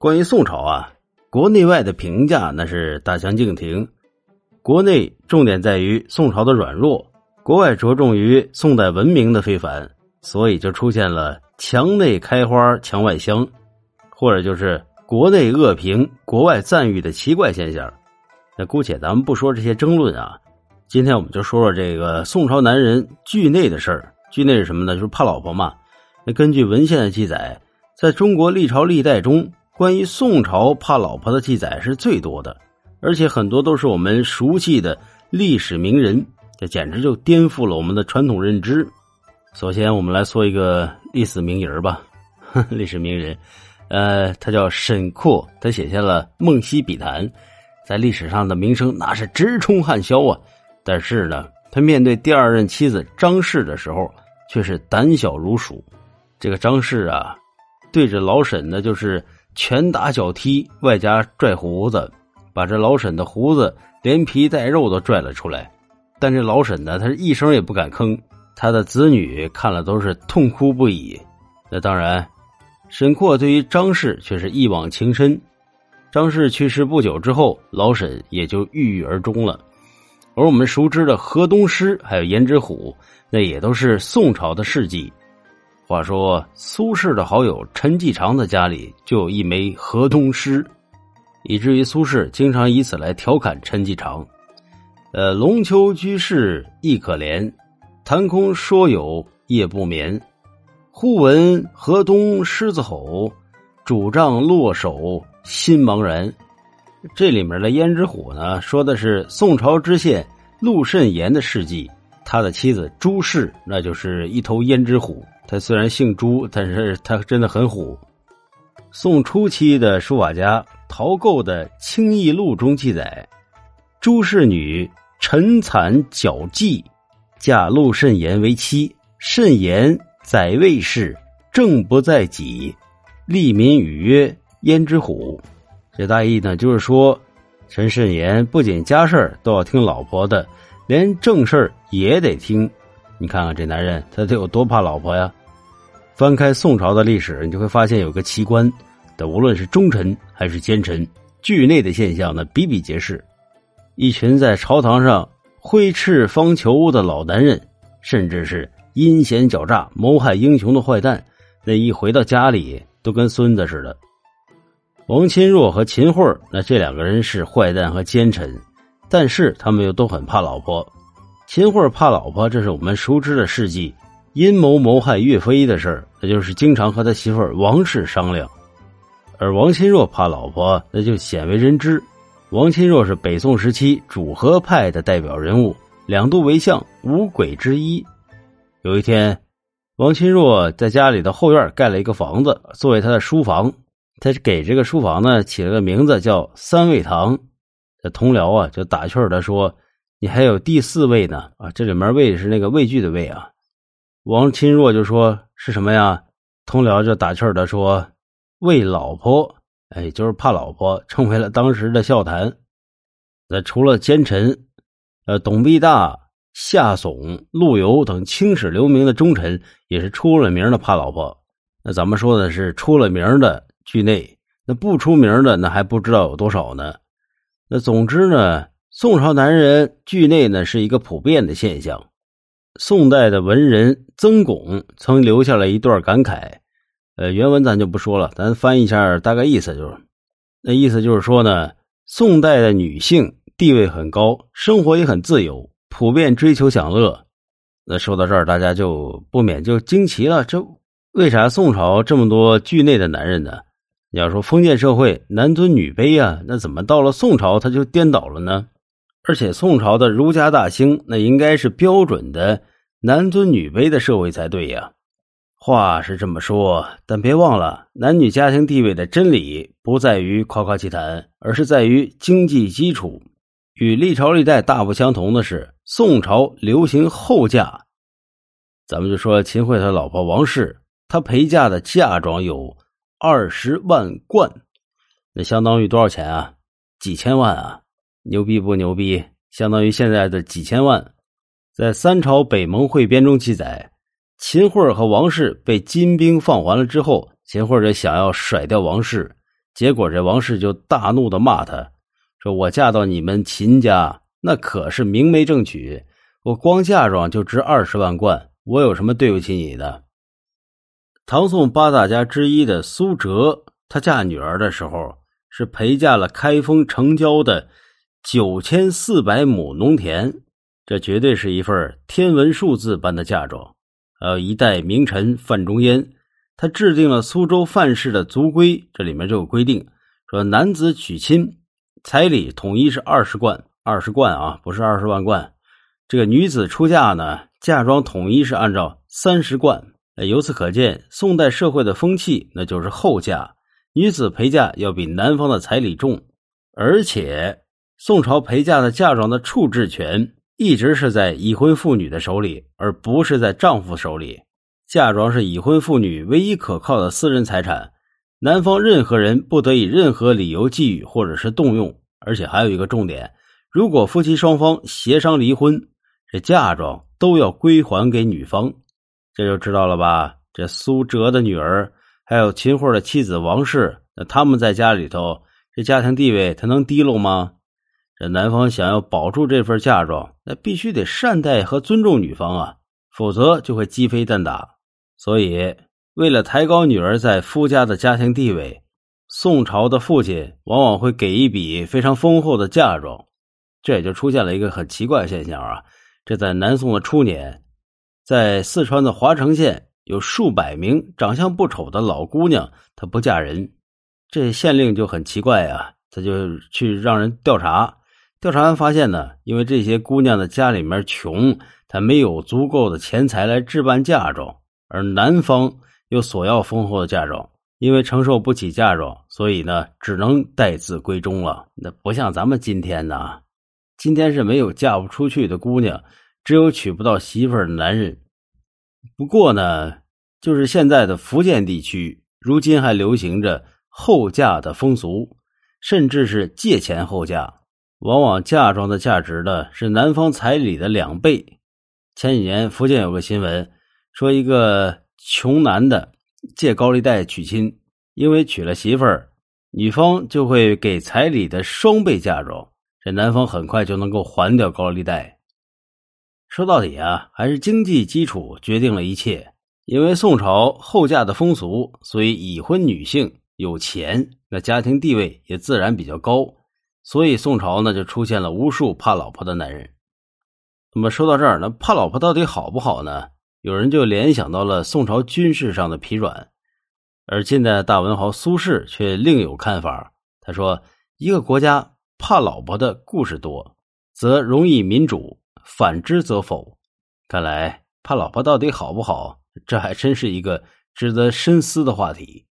关于宋朝啊，国内外的评价那是大相径庭。国内重点在于宋朝的软弱，国外着重于宋代文明的非凡，所以就出现了墙内开花墙外香，或者就是国内恶评国外赞誉的奇怪现象。那姑且咱们不说这些争论啊，今天我们就说说这个宋朝男人惧内的事儿。惧内是什么呢？就是怕老婆嘛。那根据文献的记载，在中国历朝历代中，关于宋朝怕老婆的记载是最多的。而且很多都是我们熟悉的历史名人，这简直就颠覆了我们的传统认知。首先，我们来说一个历史名人吧，历史名人，呃，他叫沈括，他写下了《梦溪笔谈》，在历史上的名声那是直冲汉霄啊。但是呢，他面对第二任妻子张氏的时候，却是胆小如鼠。这个张氏啊，对着老沈呢，就是拳打脚踢，外加拽胡子。把这老沈的胡子连皮带肉都拽了出来，但这老沈呢，他是一声也不敢吭。他的子女看了都是痛哭不已。那当然，沈括对于张氏却是一往情深。张氏去世不久之后，老沈也就郁郁而终了。而我们熟知的河东狮还有胭脂虎，那也都是宋朝的事迹。话说苏轼的好友陈继常的家里就有一枚河东狮。以至于苏轼经常以此来调侃陈继常。呃，龙丘居士亦可怜，谈空说有夜不眠。忽闻河东狮子吼，主杖落手心茫然。这里面的胭脂虎呢，说的是宋朝知县陆慎言的事迹。他的妻子朱氏，那就是一头胭脂虎。他虽然姓朱，但是他真的很虎。宋初期的书法家。陶构的《清异录》中记载，朱氏女陈惨矫妓，嫁陆慎言为妻。慎言载卫士，正不在己，利民语曰：“焉知虎。”这大意呢，就是说，陈慎言不仅家事都要听老婆的，连正事也得听。你看看这男人，他得有多怕老婆呀？翻开宋朝的历史，你就会发现有个奇观。的无论是忠臣还是奸臣，惧内的现象呢比比皆是。一群在朝堂上挥斥方遒的老男人，甚至是阴险狡诈、谋害英雄的坏蛋，那一回到家里都跟孙子似的。王钦若和秦桧那这两个人是坏蛋和奸臣，但是他们又都很怕老婆。秦桧怕老婆，这是我们熟知的事迹，阴谋谋害岳飞的事儿，那就是经常和他媳妇王氏商量。而王钦若怕老婆，那就鲜为人知。王钦若是北宋时期主和派的代表人物，两度为相，五鬼之一。有一天，王钦若在家里的后院盖了一个房子，作为他的书房。他给这个书房呢起了个名字叫三味堂。这同僚啊就打趣的说：“你还有第四位呢啊！”这里面“畏”是那个畏惧的“畏”啊。王钦若就说：“是什么呀？”通辽就打趣的说。为老婆，哎，就是怕老婆，成为了当时的笑谈。那除了奸臣，呃，董必大、夏竦、陆游等青史留名的忠臣，也是出了名的怕老婆。那咱们说的是出了名的惧内，那不出名的那还不知道有多少呢。那总之呢，宋朝男人惧内呢是一个普遍的现象。宋代的文人曾巩曾留下了一段感慨。呃，原文咱就不说了，咱翻译一下大概意思就是，那意思就是说呢，宋代的女性地位很高，生活也很自由，普遍追求享乐。那说到这儿，大家就不免就惊奇了：这为啥宋朝这么多惧内的男人呢？你要说封建社会男尊女卑啊，那怎么到了宋朝他就颠倒了呢？而且宋朝的儒家大兴，那应该是标准的男尊女卑的社会才对呀。话是这么说，但别忘了，男女家庭地位的真理不在于夸夸其谈，而是在于经济基础。与历朝历代大不相同的是，宋朝流行后嫁。咱们就说秦桧他老婆王氏，她陪嫁的嫁妆有二十万贯，那相当于多少钱啊？几千万啊！牛逼不牛逼？相当于现在的几千万。在三朝北盟会编中记载。秦桧和王氏被金兵放还了之后，秦桧就想要甩掉王氏，结果这王氏就大怒的骂他，说我嫁到你们秦家，那可是明媒正娶，我光嫁妆就值二十万贯，我有什么对不起你的？唐宋八大家之一的苏辙，她嫁女儿的时候是陪嫁了开封城郊的九千四百亩农田，这绝对是一份天文数字般的嫁妆。还有一代名臣范仲淹，他制定了苏州范氏的族规，这里面就有规定，说男子娶亲彩礼统一是二十贯，二十贯啊，不是二十万贯。这个女子出嫁呢，嫁妆统一是按照三十贯。由此可见，宋代社会的风气那就是后嫁，女子陪嫁要比男方的彩礼重，而且宋朝陪嫁的嫁妆的处置权一直是在已婚妇女的手里，而不是在丈夫手里。嫁妆是已婚妇女唯一可靠的私人财产，男方任何人不得以任何理由觊觎或者是动用。而且还有一个重点，如果夫妻双方协商离婚，这嫁妆都要归还给女方。这就知道了吧？这苏辙的女儿，还有秦桧的妻子王氏，那他们在家里头，这家庭地位他能低落吗？这男方想要保住这份嫁妆，那必须得善待和尊重女方啊，否则就会鸡飞蛋打。所以，为了抬高女儿在夫家的家庭地位，宋朝的父亲往往会给一笔非常丰厚的嫁妆。这也就出现了一个很奇怪的现象啊！这在南宋的初年。在四川的华城县，有数百名长相不丑的老姑娘，她不嫁人。这县令就很奇怪啊，他就去让人调查。调查完发现呢，因为这些姑娘的家里面穷，她没有足够的钱财来置办嫁妆，而男方又索要丰厚的嫁妆，因为承受不起嫁妆，所以呢，只能待字闺中了。那不像咱们今天呢，今天是没有嫁不出去的姑娘。只有娶不到媳妇儿的男人。不过呢，就是现在的福建地区，如今还流行着后嫁的风俗，甚至是借钱后嫁。往往嫁妆的价值呢是男方彩礼的两倍。前几年福建有个新闻，说一个穷男的借高利贷娶亲，因为娶了媳妇儿，女方就会给彩礼的双倍嫁妆，这男方很快就能够还掉高利贷。说到底啊，还是经济基础决定了一切。因为宋朝后嫁的风俗，所以已婚女性有钱，那家庭地位也自然比较高。所以宋朝呢，就出现了无数怕老婆的男人。那么说到这儿，那怕老婆到底好不好呢？有人就联想到了宋朝军事上的疲软，而近代大文豪苏轼却另有看法。他说：“一个国家怕老婆的故事多，则容易民主。”反之则否。看来怕老婆到底好不好，这还真是一个值得深思的话题。